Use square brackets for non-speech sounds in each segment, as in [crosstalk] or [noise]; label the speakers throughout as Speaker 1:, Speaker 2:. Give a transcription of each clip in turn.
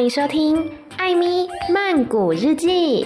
Speaker 1: 欢迎收听《艾咪曼谷日记》。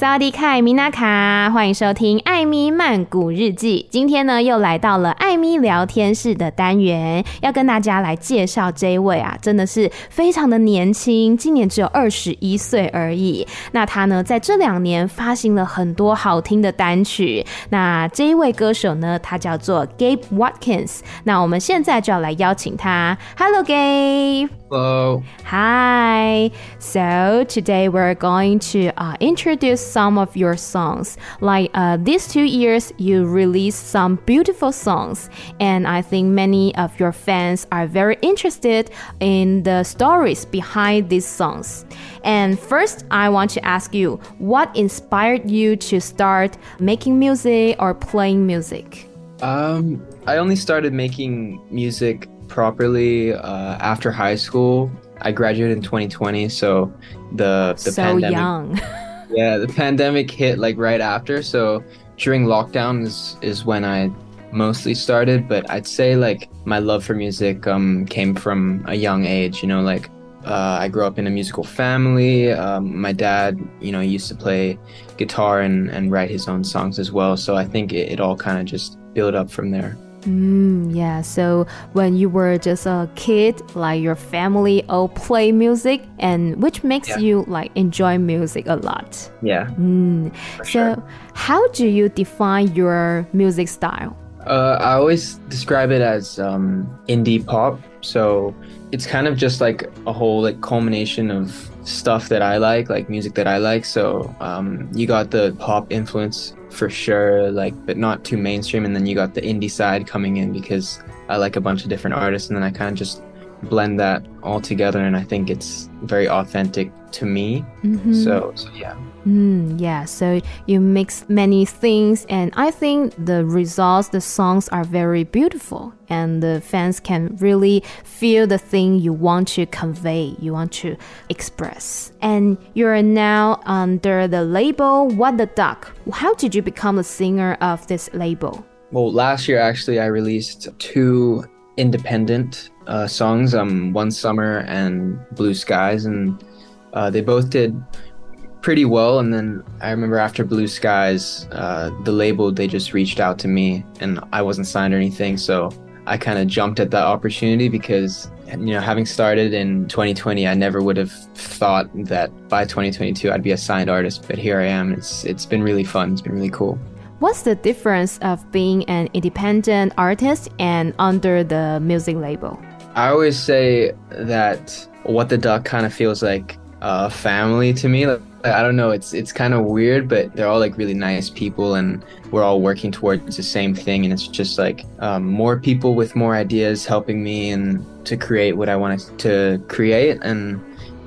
Speaker 1: 萨瓦迪卡，米娜卡，欢迎收听《艾咪曼谷日记》。今天呢，又来到了艾咪聊天室的单元，要跟大家来介绍这一位啊，真的是非常的年轻，今年只有二十一岁而已。那他呢，在这两年发行了很多好听的单曲。那这一位歌手呢，他叫做 Gabe Watkins。那我们现在就要来邀请他。Hello, Gabe.
Speaker 2: Hello.
Speaker 1: Hi. So today we're going to uh, introduce some of your songs. Like uh, these two years, you released some beautiful songs, and I think many of your fans are very interested in the stories behind these songs. And first, I want to ask you what inspired you to start making music or playing music?
Speaker 2: Um, I only started making music properly uh, after high school. I graduated in 2020, so the the
Speaker 1: so
Speaker 2: pandemic.
Speaker 1: young. [laughs]
Speaker 2: yeah, the pandemic hit like right after. So during lockdown is is when I mostly started. But I'd say like my love for music um came from a young age. You know, like uh, I grew up in a musical family. Um, my dad, you know, used to play guitar and, and write his own songs as well. So I think it, it all kind of just built up from there.
Speaker 1: Mm, yeah, so when you were just a kid, like your family all play music, and which makes
Speaker 2: Yeah.
Speaker 1: you like enjoy music a lot.
Speaker 2: Yeah.
Speaker 1: Mm. So,
Speaker 2: sure.
Speaker 1: how do you define your music style?
Speaker 2: Uh, I always describe it as um, indie pop. So it's kind of just like a whole like culmination of stuff that I like, like music that I like. So um, you got the pop influence for sure, like but not too mainstream, and then you got the indie side coming in because I like a bunch of different artists, and then I kind of just blend that all together, and I think it's very authentic to me.
Speaker 1: Mhm.
Speaker 2: So so yeah.
Speaker 1: Mm, yeah, so you mix many things, and I think the results, the songs are very beautiful, and the fans can really feel the thing you want to convey, you want to express. And you're now under the label What the Duck. How did you become the singer of this label?
Speaker 2: Well, last year actually, I released two independent uh, songs. Um, one summer and Blue Skies, and uh, they both did pretty well. And then I remember after Blue Skies, uh, the label they just reached out to me, and I wasn't signed or anything, so I kind of jumped at that opportunity because you know having started in 2020, I never would have thought that by 2022 I'd be a signed artist. But here I am. It's it's been really fun. It's been really cool.
Speaker 1: What's the difference of being an independent artist and under the music label?
Speaker 2: I always say that what the duck kind of feels like a family to me. Like, I don't know, it's it's kind of weird, but they're all like really nice people, and we're all working towards the same thing. And it's just like um, more people with more ideas helping me and to create what I want to create. And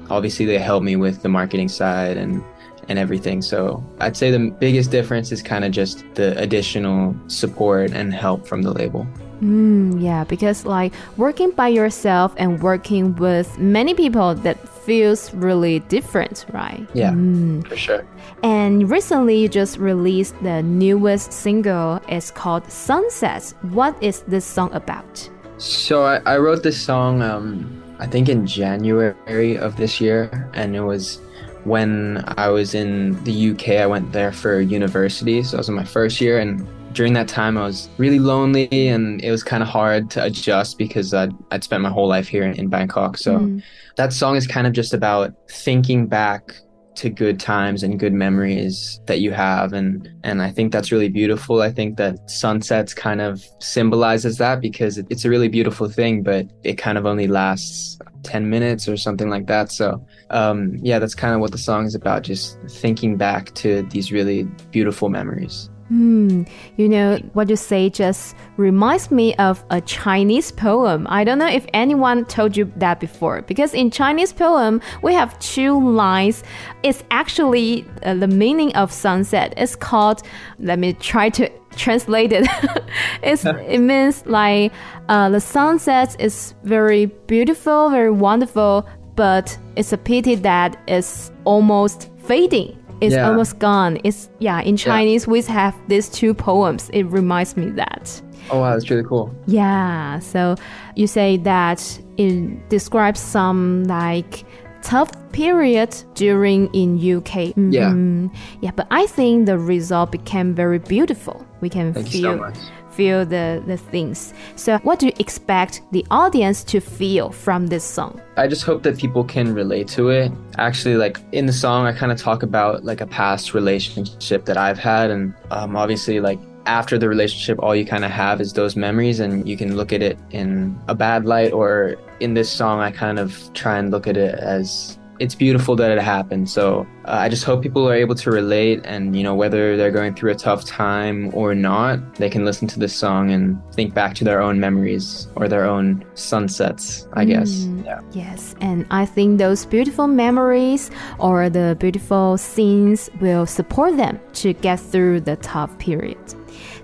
Speaker 2: obviously, they help me with the marketing side and and everything. So I'd say the biggest difference is kind of just the additional support and help from the label.
Speaker 1: Mm, yeah, because like working by yourself and working with many people that feels really different, right?
Speaker 2: Yeah.
Speaker 1: Mm.
Speaker 2: For sure.
Speaker 1: And recently you just released the newest single. It's called Sunsets. What is this song about?
Speaker 2: So I, I wrote this song, um, I think in January of this year, and it was when I was in the UK. I went there for university, so I was in my first year, and during that time, I was really lonely, and it was kind of hard to adjust because I'd, I'd spent my whole life here in, in Bangkok. So
Speaker 1: Mm.
Speaker 2: that song is kind of just about thinking back to good times and good memories that you have and and I think that's really beautiful. I think that sunsets kind of symbolizes that because it- it's a really beautiful thing but it kind of only lasts 10 minutes or something like that. So um yeah, that's kind of what the song is about just thinking back to these really beautiful memories.
Speaker 1: Hmm, you know, what you say just reminds me of a Chinese poem. I don't know if anyone told you that before, because in Chinese poem, we have two lines. It's actually uh, the meaning of sunset. It's called, let me try to [laughs] translate it. [laughs] it's, [laughs] it means like uh, the sunset is very beautiful, very wonderful, but it's a pity that it's almost fading. It's
Speaker 2: Yeah.
Speaker 1: almost gone. It's yeah. In Chinese, we have these two poems. It reminds me that.
Speaker 2: Oh wow, that's really cool.
Speaker 1: Yeah. So you say that it describes some like tough period during in UK.
Speaker 2: Yeah.
Speaker 1: Mhm. Yeah. But I think the result became very beautiful. We can
Speaker 2: Thank
Speaker 1: feel
Speaker 2: you so much.
Speaker 1: Feel the the things. So what do you expect the audience to feel from this song?
Speaker 2: I just hope that people can relate to it. Actually, like in the song, I kind of talk about like a past relationship that I've had, and um, obviously, like after the relationship, all you kind of have is those memories, and you can look at it in a bad light, or in this song, I kind of try and look at it as it's beautiful that it happened. So uh, I just hope people are able to relate, and you know, whether they're going through a tough time or not, they can listen to this song and think back to their own memories or their own sunsets. I guess.
Speaker 1: Mm.
Speaker 2: Yeah.
Speaker 1: Yes, and I think those beautiful memories or the beautiful scenes will support them to get through the tough period.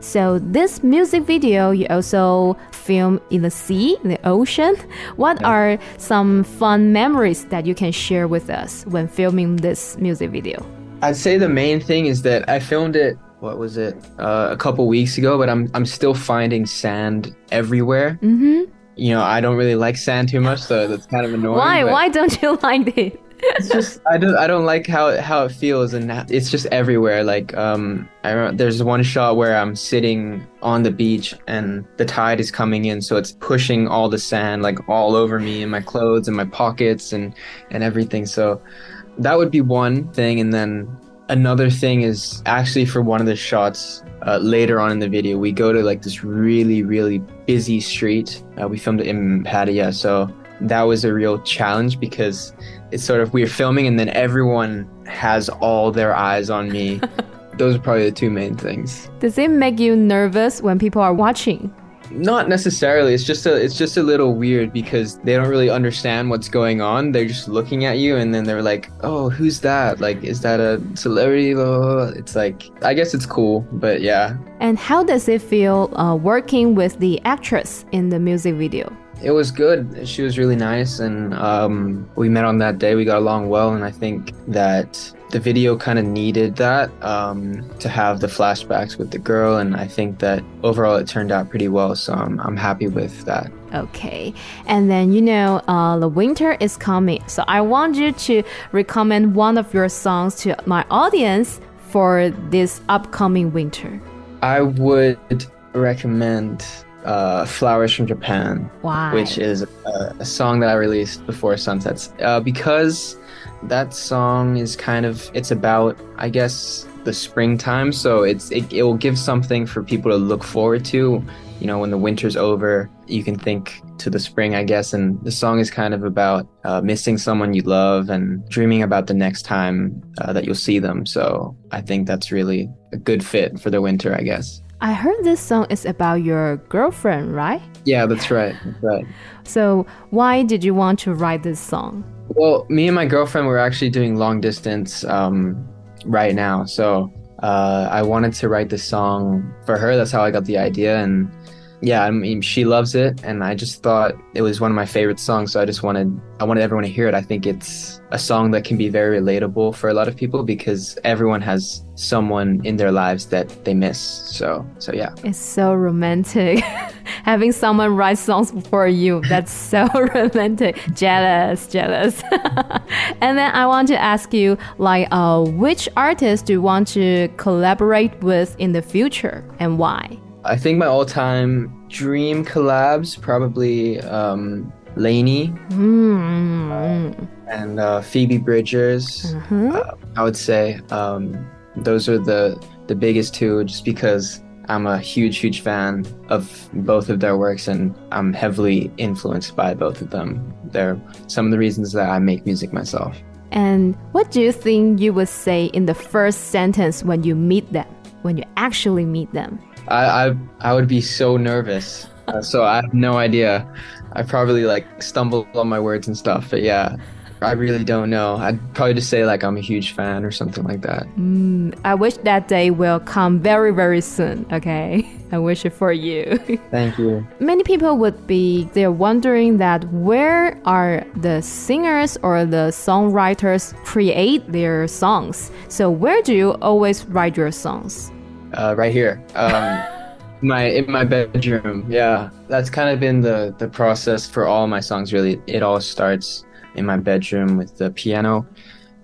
Speaker 1: So this music video you also film in the sea, in the ocean. What are some fun memories that you can share with us when filming this music video?
Speaker 2: I'd say the main thing is that I filmed it. What was it? Uh, a couple weeks ago, but I'm I'm still finding sand everywhere.
Speaker 1: Mm-hmm.
Speaker 2: You know, I don't really like sand too much, so that's kind of annoying.
Speaker 1: Why? Why don't you [laughs] like it?
Speaker 2: It's just I don't I don't like how how it feels, and it's just everywhere. Like um, I remember there's one shot where I'm sitting on the beach and the tide is coming in, so it's pushing all the sand like all over me and my clothes and my pockets and and everything. So that would be one thing, and then another thing is actually for one of the shots uh, later on in the video, we go to like this really really busy street. Uh, we filmed it in Pattaya, so that was a real challenge because it's sort of we are filming and then everyone has all their eyes on me. [laughs] Those are probably the two main things.
Speaker 1: Does it make you nervous when people are watching?
Speaker 2: Not necessarily. It's just a it's just a little weird because they don't really understand what's going on. They're just looking at you and then they're like, "Oh, who's that? Like, is that a celebrity?" Blah, blah, blah. It's like I guess it's cool, but yeah,
Speaker 1: And how does it feel uh, working with the actress in the music video?
Speaker 2: It was good. She was really nice, and um, we met on that day. We got along well, and I think that the video kind of needed that um, to have the flashbacks with the girl, and I think that overall it turned out pretty well. So I'm I'm happy with that.
Speaker 1: Okay, and then you know uh, the winter is coming, so I want you to recommend one of your songs to my audience for this upcoming winter.
Speaker 2: I would recommend uh, "Flowers from Japan."
Speaker 1: Why?
Speaker 2: which is a, a song that I released before Sunsets, uh, because that song is kind of it's about I guess the springtime, so it's it, it will give something for people to look forward to. You know, when the winter's over, you can think to the spring, I guess. And the song is kind of about uh, missing someone you love and dreaming about the next time uh, that you'll see them. So I think that's really a good fit for the winter, I guess.
Speaker 1: I heard this song is about your girlfriend, right?
Speaker 2: Yeah, that's right. That's right.
Speaker 1: So why did you want to write this song?
Speaker 2: Well, me and my girlfriend were actually doing long distance um, right now. So uh, I wanted to write this song for her. That's how I got the idea. And yeah, I mean, she loves it. And I just thought it was one of my favorite songs. So I just wanted, I wanted everyone to hear it. I think it's a song that can be very relatable for a lot of people because everyone has someone in their lives that they miss. So, so yeah.
Speaker 1: It's so romantic. [laughs] Having someone write songs for you, that's [laughs] so romantic. Jealous, jealous. [laughs] and then I want to ask you, like, uh, which artist do you want to collaborate with in the future and why?
Speaker 2: I think my all-time dream collabs probably um, LANY
Speaker 1: Mm.
Speaker 2: and uh, Phoebe Bridgers.
Speaker 1: Mhm.
Speaker 2: Uh, I would say um, those are the the biggest two, just because I'm a huge, huge fan of both of their works, and I'm heavily influenced by both of them. They're some of the reasons that I make music myself.
Speaker 1: And what do you think you would say in the first sentence when you meet them, when you actually meet them?
Speaker 2: I I, I would be so nervous, uh, [laughs] so I have no idea. I probably like stumble on my words and stuff, but yeah. I really don't know. I'd probably just say like I'm a huge fan or something like that.
Speaker 1: Mm, I wish that day will come very, very soon. Okay. [laughs] I wish it for you. [laughs]
Speaker 2: Thank you.
Speaker 1: Many people would be they're wondering that where are the singers or the songwriters create their songs? So where do you always write your songs?
Speaker 2: Uh, right here. Um, [laughs] my in my bedroom. Yeah, that's kind of been the the process for all my songs. Really, it all starts in my bedroom with the piano,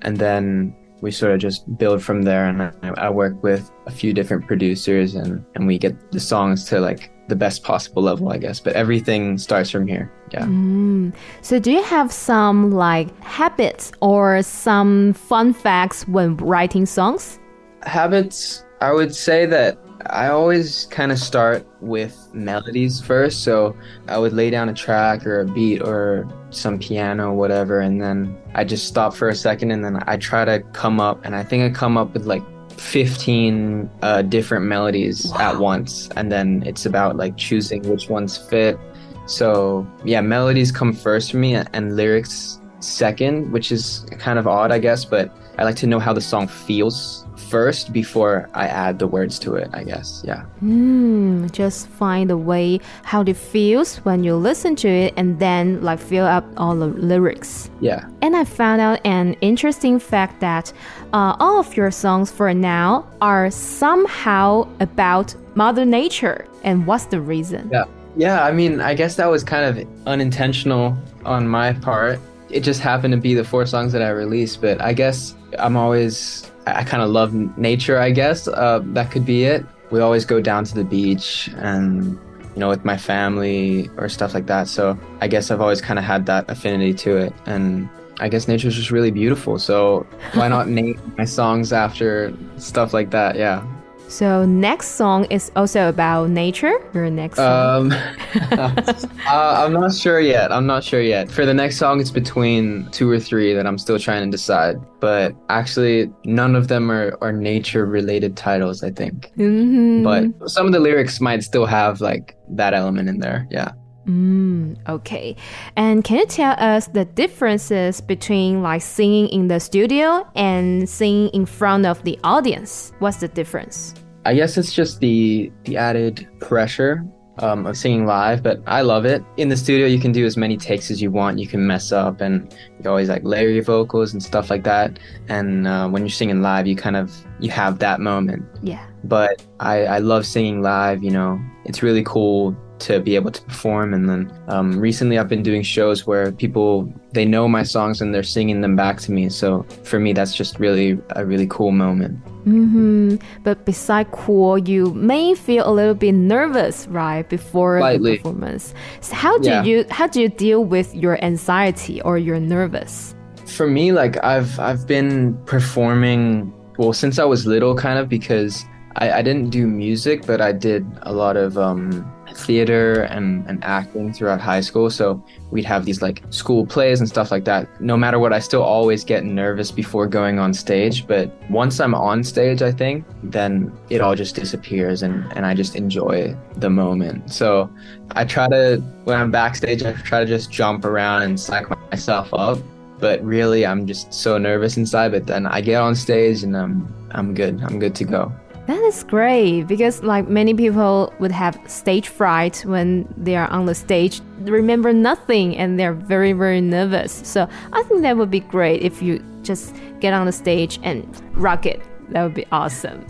Speaker 2: and then we sort of just build from there. And I, I work with a few different producers, and and we get the songs to like the best possible level, I guess. But everything starts from here. Yeah.
Speaker 1: Mm. So, do you have some like habits or some fun facts when writing songs?
Speaker 2: Habits. I would say that I always kind of start with melodies first. So I would lay down a track or a beat or some piano, whatever, and then I just stop for a second and then I try to come up. And I think I come up with like 15 uh, different melodies wow. at once. And then it's about like choosing which ones fit. So yeah, melodies come first for me and lyrics second, which is kind of odd, I guess, but I like to know how the song feels first before I add the words to it, I guess. Yeah.
Speaker 1: Mm, just find the way how it feels when you listen to it and then like fill up all the lyrics.
Speaker 2: Yeah.
Speaker 1: And I found out an interesting fact that uh, all of your songs for now are somehow about Mother Nature. And what's the reason?
Speaker 2: Yeah. Yeah, I mean, I guess that was kind of unintentional on my part. It just happened to be the four songs that I released, but I guess I'm always I kind of love nature, I guess. Uh, that could be it. We always go down to the beach and, you know, with my family or stuff like that. So I guess I've always kind of had that affinity to it. And I guess nature is just really beautiful. So why not [laughs] name my songs after stuff like that? Yeah.
Speaker 1: So next song is also about nature. Your next song. Um, [laughs] [laughs]
Speaker 2: uh, I'm not sure yet. I'm not sure yet. For the next song, it's between two or three that I'm still trying to decide. But actually, none of them are, are nature related titles. I think. Mm-hmm. But some of the lyrics might still have like that element in there. Yeah.
Speaker 1: Mm, okay. And can you tell us the differences between like singing in the studio and singing in front of the audience? What's the difference?
Speaker 2: I guess it's just the the added pressure um, of singing live, but I love it. In the studio, you can do as many takes as you want. You can mess up, and you always like layer your vocals and stuff like that. And uh, when you're singing live, you kind of you have that moment.
Speaker 1: Yeah.
Speaker 2: But I I love singing live. You know, it's really cool to be able to perform. And then um, recently, I've been doing shows where people they know my songs and they're singing them back to me. So for me, that's just really a really cool moment.
Speaker 1: Mm-hmm. But beside cool, you may feel a little bit nervous, right, before Slightly. the performance. So how do yeah. you how do you deal with your anxiety or your nervous?
Speaker 2: For me, like I've I've been performing well since I was little, kind of because I, I didn't do music, but I did a lot of um, theater and, and acting throughout high school. So we'd have these like school plays and stuff like that. No matter what, I still always get nervous before going on stage. But once I'm on stage, I think, then it all just disappears and, and I just enjoy the moment. So I try to, when I'm backstage, I try to just jump around and psych myself up. But really, I'm just so nervous inside. But then I get on stage and I'm, I'm good. I'm good to go.
Speaker 1: That is great because like many people would have stage fright when they are on the stage, remember nothing and they're very very nervous. So I think that would be great if you just get on the stage and rock it. That would be awesome.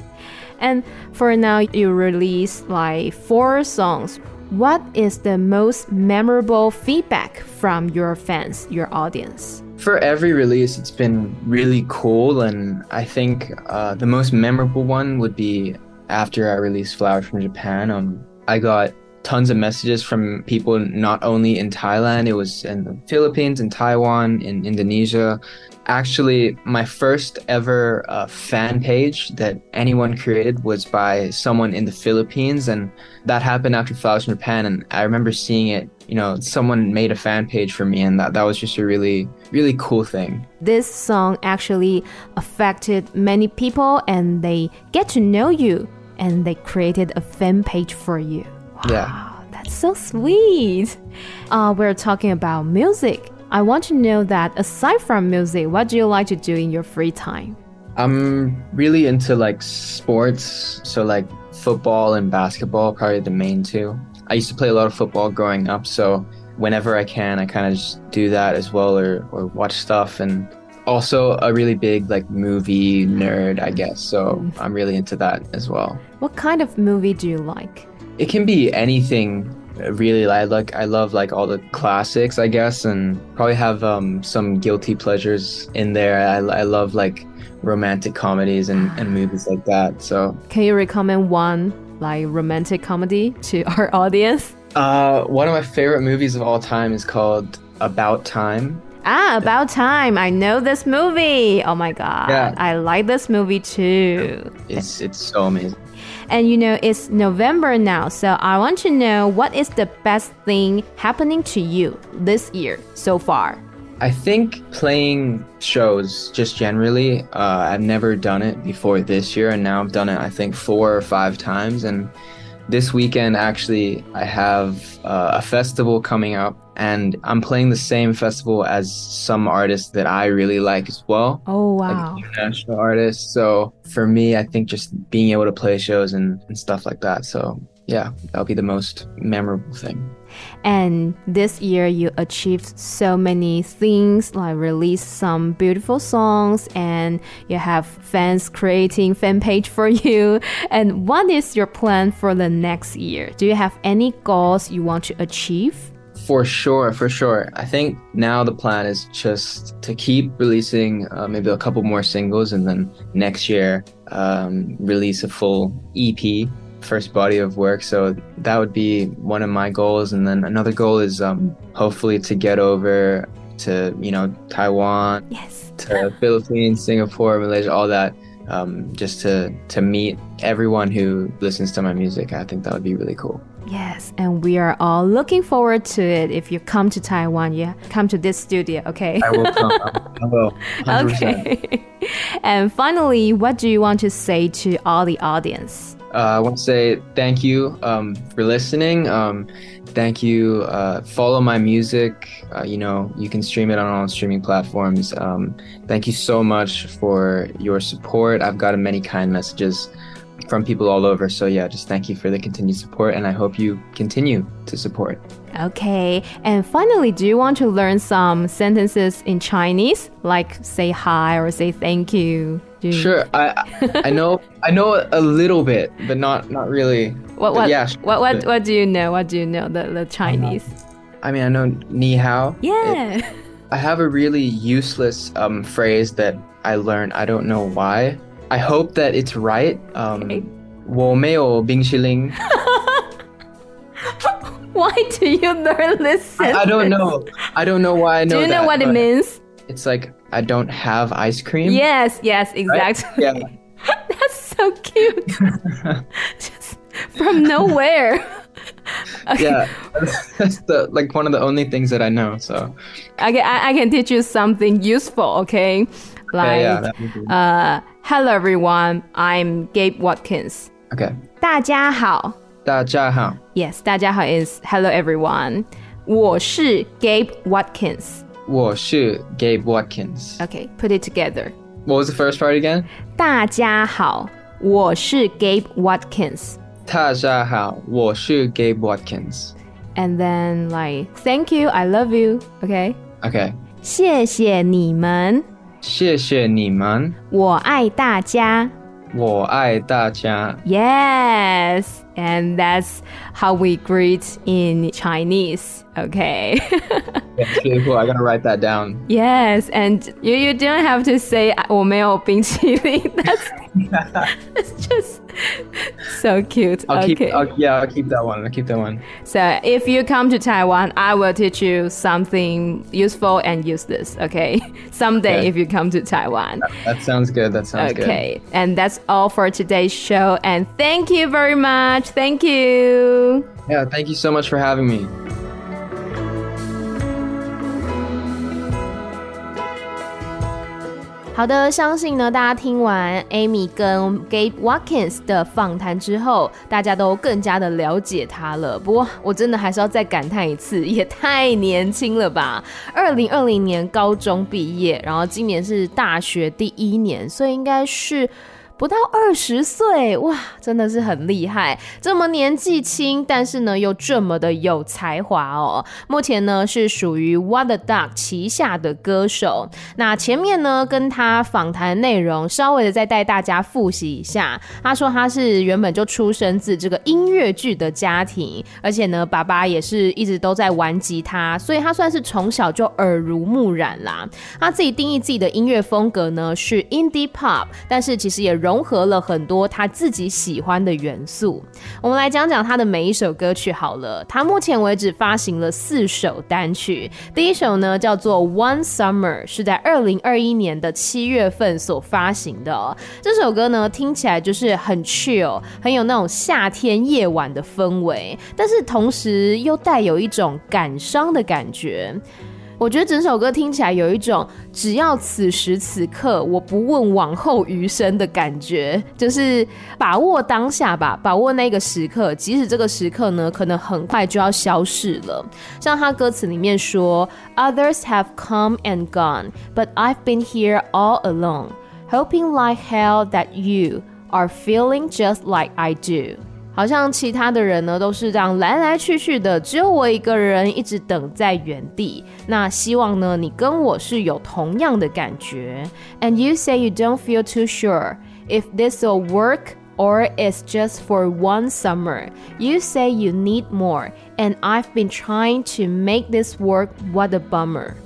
Speaker 1: And for now you release like four songs. What is the most memorable feedback from your fans, your audience?
Speaker 2: For every release, it's been really cool, and I think uh, the most memorable one would be after I released Flowers from Japan. Um, I got tons of messages from people not only in Thailand, it was in the Philippines, in Taiwan, in Indonesia, actually my first ever uh, fan page that anyone created was by someone in the Philippines and that happened after Flowers in Japan and I remember seeing it you know someone made a fan page for me and that, that was just a really really cool thing.
Speaker 1: This song actually affected many people and they get to know you and they created a fan page for you
Speaker 2: yeah
Speaker 1: that's so sweet uh, we're talking about music I want to know that aside from music, what do you like to do in your free time?
Speaker 2: I'm really into like sports, so like football and basketball, probably the main two. I used to play a lot of football growing up, so whenever I can, I kind of just do that as well, or or watch stuff. And also a really big like movie nerd, I guess. So I'm really into that as well.
Speaker 1: What kind of movie do you like?
Speaker 2: It can be anything really I like I love like all the classics I guess and probably have um some guilty pleasures in there I, I love like romantic comedies and, and movies like that so
Speaker 1: Can you recommend one like romantic comedy to [laughs] our audience?
Speaker 2: uh one of my favorite movies of all time is called About Time
Speaker 1: Ah, about time. I know this movie. Oh my god.
Speaker 2: Yeah.
Speaker 1: I like this movie too.
Speaker 2: it's it's so amazing
Speaker 1: And you know, it's November now, so I want to know what is the best thing happening to you this year so far?
Speaker 2: I think playing shows just generally, uh, I've never done it before this year, and now I've done it, I think, four or five times. And this weekend, actually, I have uh, a festival coming up, and I'm playing the same festival as some artists that I really like as well.
Speaker 1: Oh
Speaker 2: Like
Speaker 1: wow.
Speaker 2: international artists. So for me, I think just being able to play shows and, and stuff like that. So yeah, that'll be the most memorable thing.
Speaker 1: And this year you achieved so many things, like released some beautiful songs and you have fans creating fan page for [laughs] you. And what is your plan for the next year? Do you have any goals you want to achieve?
Speaker 2: For sure, for sure. I think now the plan is just to keep releasing uh, maybe a couple more singles and then next year um, release a full EP, first body of work. So that would be one of my goals. And then another goal is um, hopefully to get over to, you know, Taiwan,
Speaker 1: Yes.
Speaker 2: to Philippines, Singapore, Malaysia, all that. Um, just to to meet everyone who listens to my music, I think that would be really cool.
Speaker 1: Yes, and we are all looking forward to it. If you come to Taiwan, yeah, come to this studio, okay?
Speaker 2: I will come. I will. 100%. [laughs]
Speaker 1: okay. [laughs] and finally, what do you want to say to all the audience?
Speaker 2: Uh, I want to say thank you um, for listening. Um, thank you. Uh, follow my music. Uh, you know, you can stream it on all streaming platforms. Um, thank you so much for your support. I've gotten many kind messages from people all over. So, yeah, just thank you for the continued support. And I hope you continue to support.
Speaker 1: Okay, and finally, do you want to learn some sentences in Chinese, like say hi or say thank you? You-
Speaker 2: Sure. I I know I know a little bit, but not not really.
Speaker 1: What
Speaker 2: But
Speaker 1: what
Speaker 2: yeah, sure.
Speaker 1: what what what do you know? What do you know? The the Chinese.
Speaker 2: I mean, I know ni hao. It-
Speaker 1: Yeah.
Speaker 2: I have a really useless um, phrase that I learned. I don't know why. I hope that it's right. Um,
Speaker 1: okay.
Speaker 2: 我没有冰淇淋. [laughs]
Speaker 1: why do you learn this
Speaker 2: sentence? I don't know. I don't know why I know
Speaker 1: Do you know what it means?
Speaker 2: It's like I don't have ice cream.
Speaker 1: Yes, yes, exactly. Right?
Speaker 2: Yeah. [laughs]
Speaker 1: That's so cute. [laughs] Just from nowhere. Okay.
Speaker 2: Yeah, that's the like one of the only things that I know. So,
Speaker 1: okay, I, I can teach you something useful. Okay, like
Speaker 2: okay, yeah,
Speaker 1: uh, hello everyone, I'm Gabe Watkins.
Speaker 2: okay.
Speaker 1: 大家好.
Speaker 2: 大家好.
Speaker 1: Yes, 大家好 is hello everyone. 我是 Gabe Watkins.
Speaker 2: 我是 Gabe Watkins.
Speaker 1: Okay, put it together.
Speaker 2: What was the first part again?
Speaker 1: 大家好，我是 Gabe Watkins.
Speaker 2: 大家好，我是 Gabe Watkins.
Speaker 1: And then like, thank you, I love you. Okay.
Speaker 2: Okay.
Speaker 1: 谢谢你们，
Speaker 2: 谢谢你们，
Speaker 1: 我爱大家。
Speaker 2: 我爱大家。
Speaker 1: Yes, and that's how we greet in Chinese. Okay. [laughs]
Speaker 2: That's really cool. I gotta write that down.
Speaker 1: yes, and you, you don't have to say 我没有冰淇淋. [laughs] That's [laughs] it's just so cute.
Speaker 2: I'll
Speaker 1: okay.
Speaker 2: keep. I'll, yeah, I'll keep that one. I'll keep that one.
Speaker 1: So if you come to Taiwan, I will teach you something useful and useless. Okay. [laughs] Someday
Speaker 2: Okay.
Speaker 1: if you come to Taiwan.
Speaker 2: That sounds good. That sounds good.
Speaker 1: Okay. And that's all for today's show. And thank you very much. Thank you.
Speaker 2: Yeah. Thank you so much for having me.
Speaker 1: 好的，相信呢，大家听完 Amy 跟 Gabe Watkins 的访谈之后，大家都更加的了解他了。不过，我真的还是要再感叹一次，也太年轻了吧！二零二零年高中毕业，然后今年是大学第一年，所以应该是。不到二十岁哇，真的是很厉害！这么年纪轻，但是呢又这么的有才华哦。目前呢是属于 What the Duck 旗下的歌手。那前面呢跟他访谈内容稍微的再带大家复习一下。他说他是原本就出生自这个音乐剧的家庭，而且呢爸爸也是一直都在玩吉他，所以他算是从小就耳濡目染啦。他自己定义自己的音乐风格呢是 Indie Pop，但是其实也。融合了很多他自己喜欢的元素。我们来讲讲他的每一首歌曲好了。他目前为止发行了四首单曲。第一首呢叫做《One Summer》，是在二零二一年的七月份所发行的。这首歌呢听起来就是很 chill，很有那种夏天夜晚的氛围，但是同时又带有一种感伤的感觉。我觉得整首歌听起来有一种只要此时此刻，我不问往后余生的感觉，就是把握当下吧，把握那个时刻，即使这个时刻呢，可能很快就要消逝了。像他歌词里面说：“Others have come and gone, but I've been here all alone, hoping like hell that you are feeling just like I do。”好像其他的人呢都是这样来来去去的，只有我一个人一直等在原地。那希望呢你跟我是有同样的感觉。And you say you don't feel too sure if this will work or it's just for one summer. You say you need more, and I've been trying to make this work. What a bummer.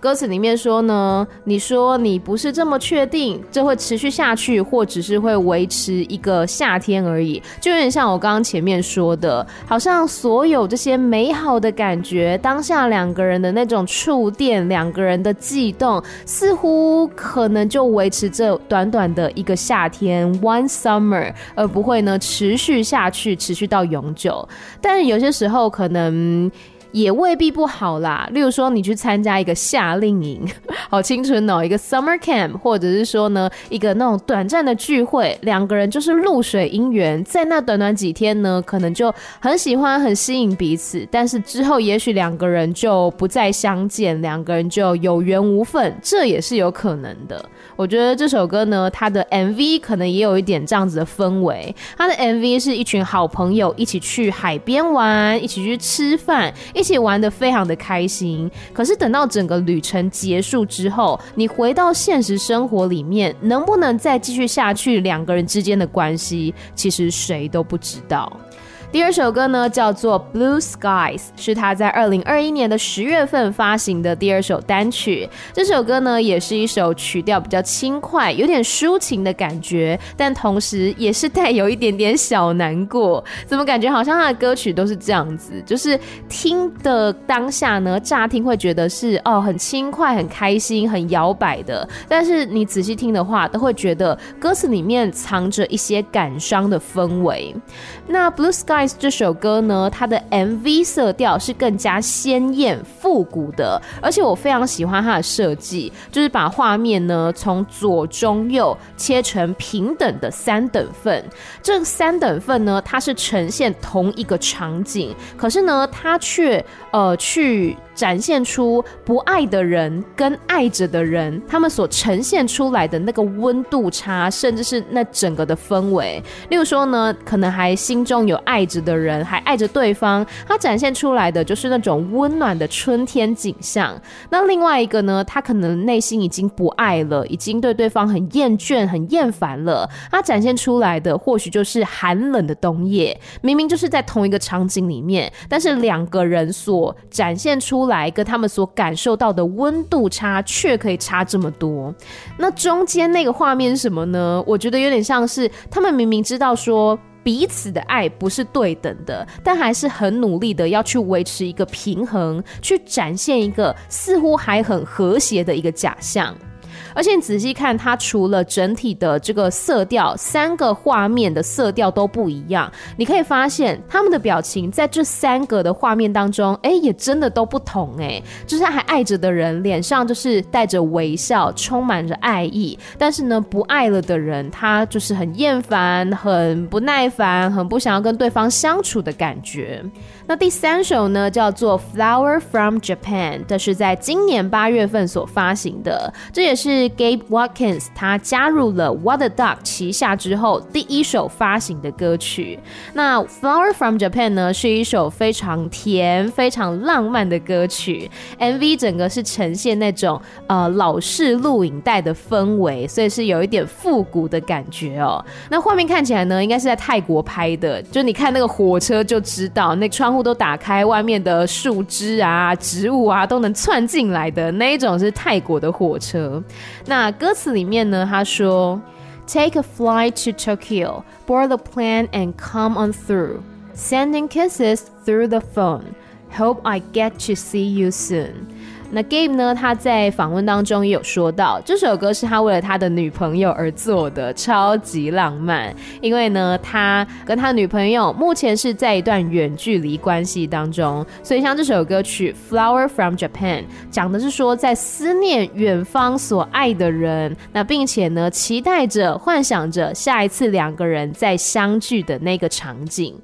Speaker 1: 歌词里面说呢，你说你不是这么确定这会持续下去，或只是会维持一个夏天而已，就有点像我刚刚前面说的，好像所有这些美好的感觉，当下两个人的那种触电，两个人的悸动，似乎可能就维持这短短的一个夏天，one summer，而不会呢持续下去，持续到永久。但有些时候可能。也未必不好啦。例如说，你去参加一个夏令营，[laughs] 好青春哦，一个 summer camp，或者是说呢，一个那种短暂的聚会，两个人就是露水姻缘，在那短短几天呢，可能就很喜欢，很吸引彼此。但是之后，也许两个人就不再相见，两个人就有缘无分，这也是有可能的。我觉得这首歌呢，它的 MV 可能也有一点这样子的氛围。它的 MV 是一群好朋友一起去海边玩，一起去吃饭。一起玩的非常的开心，可是等到整个旅程结束之后，你回到现实生活里面，能不能再继续下去？两个人之间的关系，其实谁都不知道。第二首歌呢，叫做《Blue Skies》，是他在二零二一年的十月份发行的第二首单曲。这首歌呢，也是一首曲调比较轻快、有点抒情的感觉，但同时也是带有一点点小难过。怎么感觉好像他的歌曲都是这样子？就是听的当下呢，乍听会觉得是哦很轻快、很开心、很摇摆的，但是你仔细听的话，都会觉得歌词里面藏着一些感伤的氛围。那《Blue Skies》。这首歌呢，它的 MV 色调是更加鲜艳复古的，而且我非常喜欢它的设计，就是把画面呢从左中右切成平等的三等份。这三等份呢，它是呈现同一个场景，可是呢，它却呃去。展现出不爱的人跟爱着的人，他们所呈现出来的那个温度差，甚至是那整个的氛围。例如说呢，可能还心中有爱着的人，还爱着对方，他展现出来的就是那种温暖的春天景象。那另外一个呢，他可能内心已经不爱了，已经对对方很厌倦、很厌烦了，他展现出来的或许就是寒冷的冬夜。明明就是在同一个场景里面，但是两个人所展现出。来跟他们所感受到的温度差，却可以差这么多。那中间那个画面是什么呢？我觉得有点像是他们明明知道说彼此的爱不是对等的，但还是很努力的要去维持一个平衡，去展现一个似乎还很和谐的一个假象。而且你仔细看，它除了整体的这个色调，三个画面的色调都不一样，你可以发现他们的表情在这三个的画面当中，哎，也真的都不同哎，就是还爱着的人脸上就是带着微笑，充满着爱意，但是呢，不爱了的人，他就是很厌烦、很不耐烦、很不想要跟对方相处的感觉。那第三首呢，叫做《Flower from Japan》，这是在今年八月份所发行的，这也是 Gabe Watkins 他加入了 What the Duck 旗下之后第一首发行的歌曲。那《Flower from Japan》呢，是一首非常甜、非常浪漫的歌曲，MV 整个是呈现那种呃老式录影带的氛围，所以是有一点复古的感觉哦。那画面看起来呢，应该是在泰国拍的，就你看那个火车就知道，那窗都打开，外面的树枝啊、植物啊都能窜进来的那一种是泰国的火车。那歌词里面呢，他说：“Take a flight to Tokyo, board the plane and come on through, sending kisses through the phone. Hope I get to see you soon.” 那 Game 呢？他在访问当中也有说到，这首歌是他为了他的女朋友而做的，超级浪漫。因为呢，他跟他女朋友目前是在一段远距离关系当中，所以像这首歌曲《Flower from Japan》讲的是说，在思念远方所爱的人，那并且呢，期待着、幻想着下一次两个人再相聚的那个场景。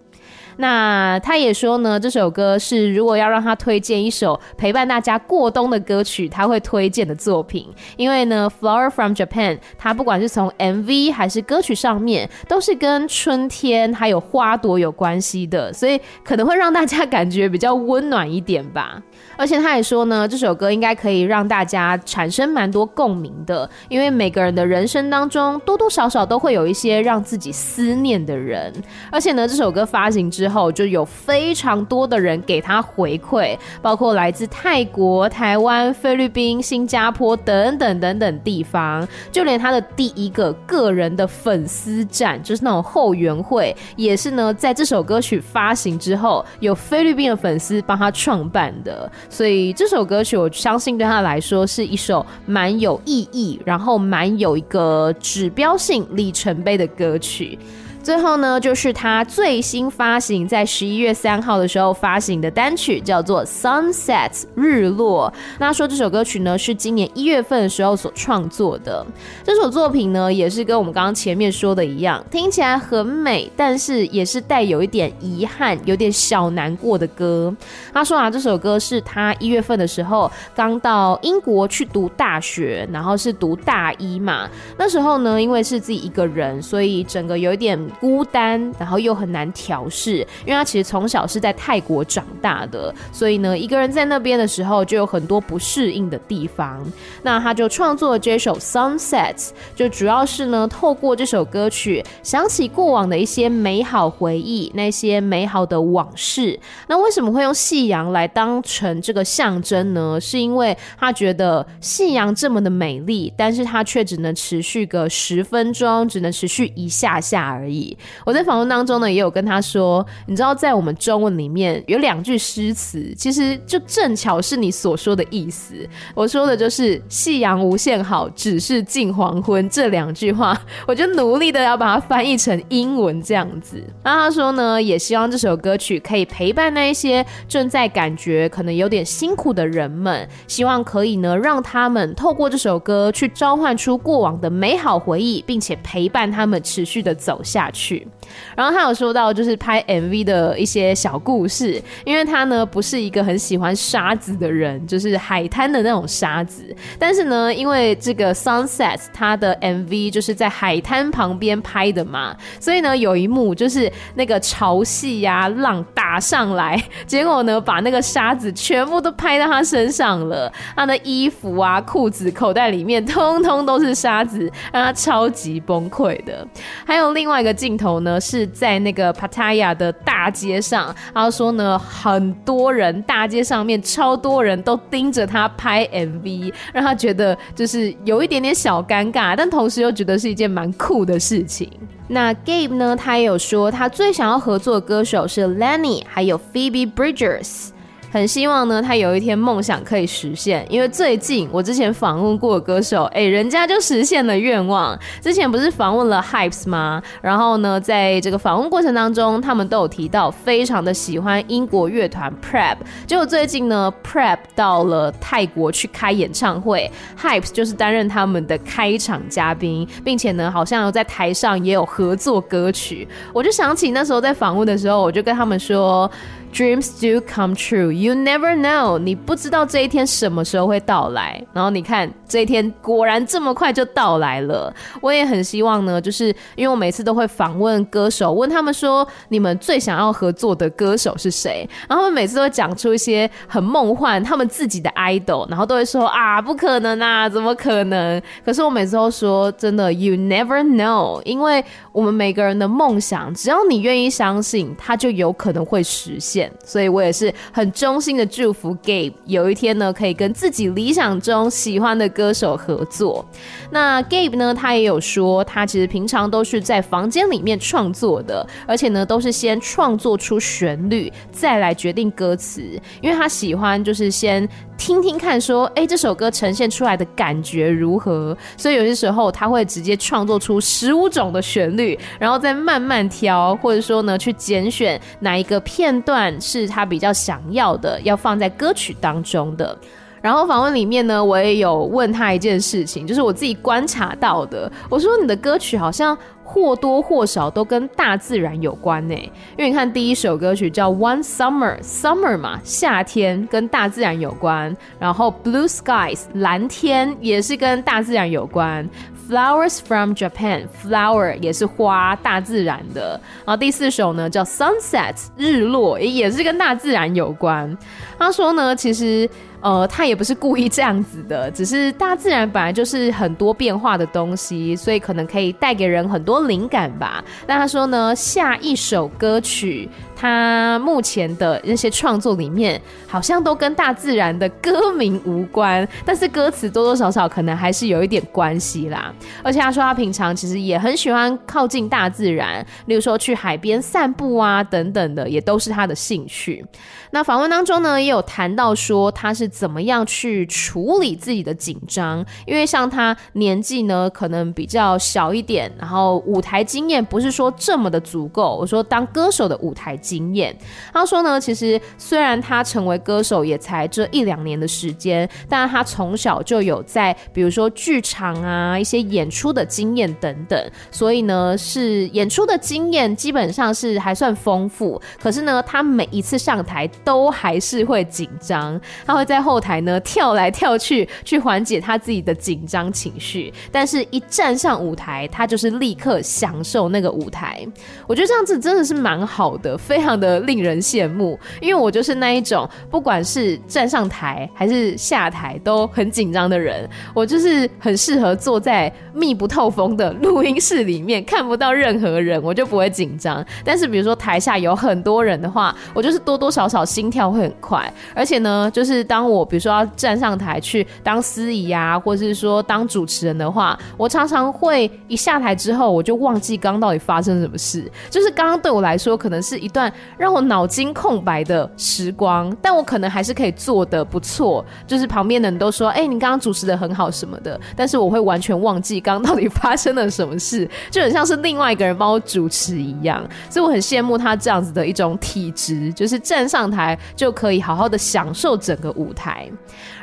Speaker 1: 那他也说呢，这首歌是如果要让他推荐一首陪伴大家过冬的歌曲，他会推荐的作品。因为呢，《Flower from Japan》它不管是从 MV 还是歌曲上面，都是跟春天还有花朵有关系的，所以可能会让大家感觉比较温暖一点吧。而且他也说呢，这首歌应该可以让大家产生蛮多共鸣的，因为每个人的人生当中多多少少都会有一些让自己思念的人。而且呢，这首歌发行之后，就有非常多的人给他回馈，包括来自泰国、台湾、菲律宾、新加坡等等等等地方，就连他的第一个个人的粉丝站，就是那种后援会，也是呢，在这首歌曲发行之后，有菲律宾的粉丝帮他创办的。所以这首歌曲，我相信对他来说是一首蛮有意义，然后蛮有一个指标性里程碑的歌曲。最后呢，就是他最新发行在十一月三号的时候发行的单曲，叫做《Sunset》日落。那说这首歌曲呢，是今年一月份的时候所创作的。这首作品呢，也是跟我们刚刚前面说的一样，听起来很美，但是也是带有一点遗憾、有点小难过的歌。他说啊，这首歌是他一月份的时候刚到英国去读大学，然后是读大一嘛。那时候呢，因为是自己一个人，所以整个有一点。孤单，然后又很难调试，因为他其实从小是在泰国长大的，所以呢，一个人在那边的时候就有很多不适应的地方。那他就创作了这首《Sunset》，就主要是呢，透过这首歌曲想起过往的一些美好回忆，那些美好的往事。那为什么会用夕阳来当成这个象征呢？是因为他觉得夕阳这么的美丽，但是它却只能持续个十分钟，只能持续一下下而已。我在访问当中呢，也有跟他说，你知道，在我们中文里面有两句诗词，其实就正巧是你所说的意思。我说的就是“夕阳无限好，只是近黄昏”这两句话，我就努力的要把它翻译成英文这样子。那他说呢，也希望这首歌曲可以陪伴那一些正在感觉可能有点辛苦的人们，希望可以呢让他们透过这首歌去召唤出过往的美好回忆，并且陪伴他们持续的走下去。然后他有说到就是拍 MV 的一些小故事，因为他呢不是一个很喜欢沙子的人，就是海滩的那种沙子。但是呢，因为这个 Sunset 他的 MV 就是在海滩旁边拍的嘛，所以呢有一幕就是那个潮汐呀浪打上来，[laughs] 结果呢把那个沙子全部都拍到他身上了，他的衣服啊裤子口袋里面通通都是沙子，让他超级崩溃的。还有另外一个镜。头呢是在那个 Pattaya 的大街上，他说呢，很多人，大街上面超多人都盯着他拍 MV，让他觉得就是有一点点小尴尬，但同时又觉得是一件蛮酷的事情。那 Gabe 呢，他也有说他最想要合作的歌手是 Lenny，还有 Phoebe Bridgers。很希望呢，他有一天梦想可以实现。因为最近我之前访问过歌手，哎，人家就实现了愿望。之前不是访问了 Hypes 吗？然后呢，在这个访问过程当中，他们都有提到非常的喜欢英国乐团 Prep。结果最近呢，Prep 到了泰国去开演唱会，Hypes 就是担任他们的开场嘉宾，并且呢，好像有在台上也有合作歌曲。我就想起那时候在访问的时候，我就跟他们说。Dreams do come true. You never know. 你不知道这一天什么时候会到来。然后你看这一天果然这么快就到来了。我也很希望呢，就是因为我每次都会访问歌手，问他们说你们最想要合作的歌手是谁？然后他们每次都会讲出一些很梦幻他们自己的 idol，然后都会说啊不可能啊，怎么可能？可是我每次都说真的，You never know，因为我们每个人的梦想，只要你愿意相信，它就有可能会实现。所以我也是很衷心的祝福 Gabe 有一天呢，可以跟自己理想中喜欢的歌手合作。那 Gabe 呢，他也有说，他其实平常都是在房间里面创作的，而且呢，都是先创作出旋律，再来决定歌词，因为他喜欢就是先。听听看，说，哎，这首歌呈现出来的感觉如何？所以有些时候他会直接创作出十五种的旋律，然后再慢慢挑，或者说呢，去拣选哪一个片段是他比较想要的，要放在歌曲当中的。然后访问里面呢，我也有问他一件事情，就是我自己观察到的。我说你的歌曲好像或多或少都跟大自然有关呢，因为你看第一首歌曲叫 One Summer，Summer 嘛，夏天跟大自然有关。然后 Blue Skies，蓝天也是跟大自然有关。Flowers from Japan，Flower 也是花，大自然的。然后第四首呢叫 Sunset，日落也是跟大自然有关。他说呢，其实。呃，他也不是故意这样子的，只是大自然本来就是很多变化的东西，所以可能可以带给人很多灵感吧。那他说呢，下一首歌曲。他目前的那些创作里面，好像都跟大自然的歌名无关，但是歌词多多少少可能还是有一点关系啦。而且他说他平常其实也很喜欢靠近大自然，例如说去海边散步啊等等的，也都是他的兴趣。那访问当中呢，也有谈到说他是怎么样去处理自己的紧张，因为像他年纪呢可能比较小一点，然后舞台经验不是说这么的足够。我说当歌手的舞台。经验，他说呢，其实虽然他成为歌手也才这一两年的时间，但是他从小就有在比如说剧场啊一些演出的经验等等，所以呢是演出的经验基本上是还算丰富。可是呢，他每一次上台都还是会紧张，他会在后台呢跳来跳去去缓解他自己的紧张情绪，但是一站上舞台，他就是立刻享受那个舞台。我觉得这样子真的是蛮好的。非常的令人羡慕，因为我就是那一种，不管是站上台还是下台都很紧张的人。我就是很适合坐在密不透风的录音室里面，看不到任何人，我就不会紧张。但是比如说台下有很多人的话，我就是多多少少心跳会很快。而且呢，就是当我比如说要站上台去当司仪啊，或者是说当主持人的话，我常常会一下台之后，我就忘记刚刚到底发生什么事。就是刚刚对我来说，可能是一段。让我脑筋空白的时光，但我可能还是可以做的不错。就是旁边的人都说：“哎，你刚刚主持的很好什么的。”但是我会完全忘记刚刚到底发生了什么事，就很像是另外一个人帮我主持一样。所以我很羡慕他这样子的一种体质，就是站上台就可以好好的享受整个舞台。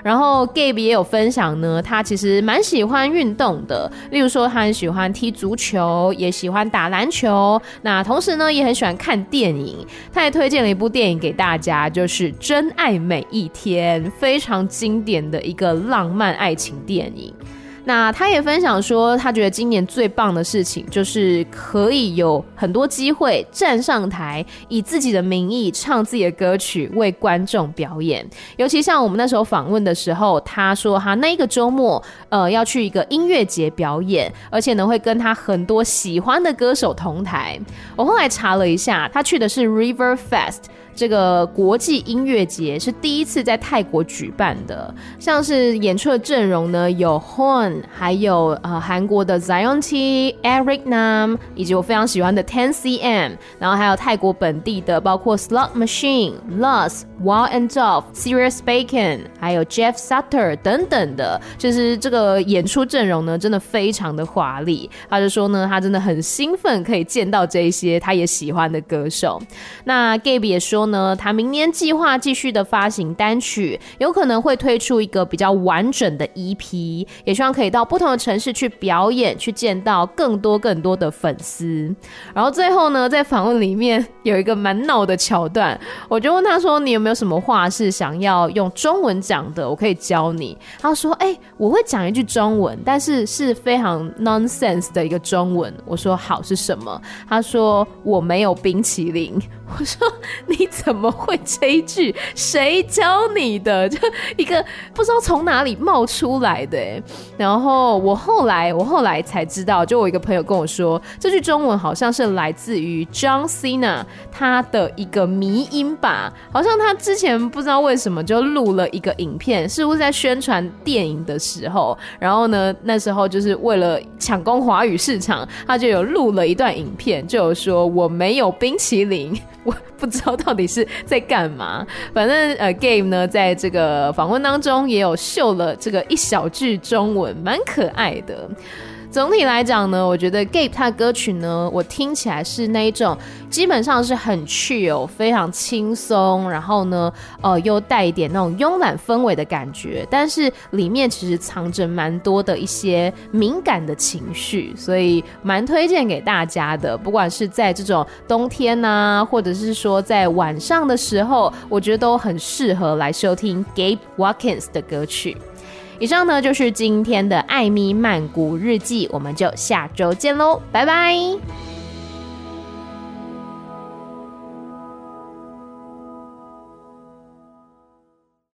Speaker 1: 然后 Gabe 也有分享呢，他其实蛮喜欢运动的，例如说他很喜欢踢足球，也喜欢打篮球。那同时呢，也很喜欢看电影。他也推荐了一部电影给大家，就是《真爱每一天》，非常经典的一个浪漫爱情电影。那他也分享说，他觉得今年最棒的事情就是可以有很多机会站上台，以自己的名义唱自己的歌曲，为观众表演。尤其像我们那时候访问的时候，他说他那一个周末，呃，要去一个音乐节表演，而且呢会跟他很多喜欢的歌手同台。我后来查了一下，他去的是 River Fest。这个国际音乐节是第一次在泰国举办的，像是演出的阵容呢有 Horn，还有呃韩国的 Zion T、Eric Nam，以及我非常喜欢的 Ten CM，然后还有泰国本地的包括 Slot Machine、Lost、Wild and Dove、Serious Bacon，还有 Jeff Sutter 等等的，就是这个演出阵容呢真的非常的华丽。他就说呢，他真的很兴奋可以见到这一些他也喜欢的歌手。那 Gabe 也说呢，呢他明年计划继续的发行单曲，有可能会推出一个比较完整的 EP，也希望可以到不同的城市去表演，去见到更多更多的粉丝。然后最后呢，在访问里面 [laughs] 有一个蛮闹的桥段，我就问他说：“你有没有什么话是想要用中文讲的？我可以教你。”他说：“哎，我会讲一句中文，但是是非常 nonsense 的一个中文。”我说：“好，是什么？”他说：“我没有冰淇淋。”我说 [laughs] 你怎么会这一句？谁教你的？[laughs] 就一个不知道从哪里冒出来的。然后我后来我后来才知道，就我一个朋友跟我说，这句中文好像是来自于 John Cena 他的一个迷音吧。好像他之前不知道为什么就录了一个影片，似乎在宣传电影的时候。然后呢，那时候就是为了抢攻华语市场，他就有录了一段影片，就有说我没有冰淇淋。[laughs] 我不知道到底是在干嘛，反正呃，Game 呢，在这个访问当中也有秀了这个一小句中文，蛮可爱的。总体来讲呢，我觉得 Gabe 他的歌曲呢，我听起来是那一种基本上是很 chill、非常轻松，然后呢，呃，又带一点那种慵懒氛围的感觉，但是里面其实藏着蛮多的一些敏感的情绪，所以蛮推荐给大家的。不管是在这种冬天呐，或者是说在晚上的时候，我觉得都很适合来收听 Gabe Watkins 的歌曲。以上呢就是今天的艾米曼谷日记，我们就下周见喽，拜拜。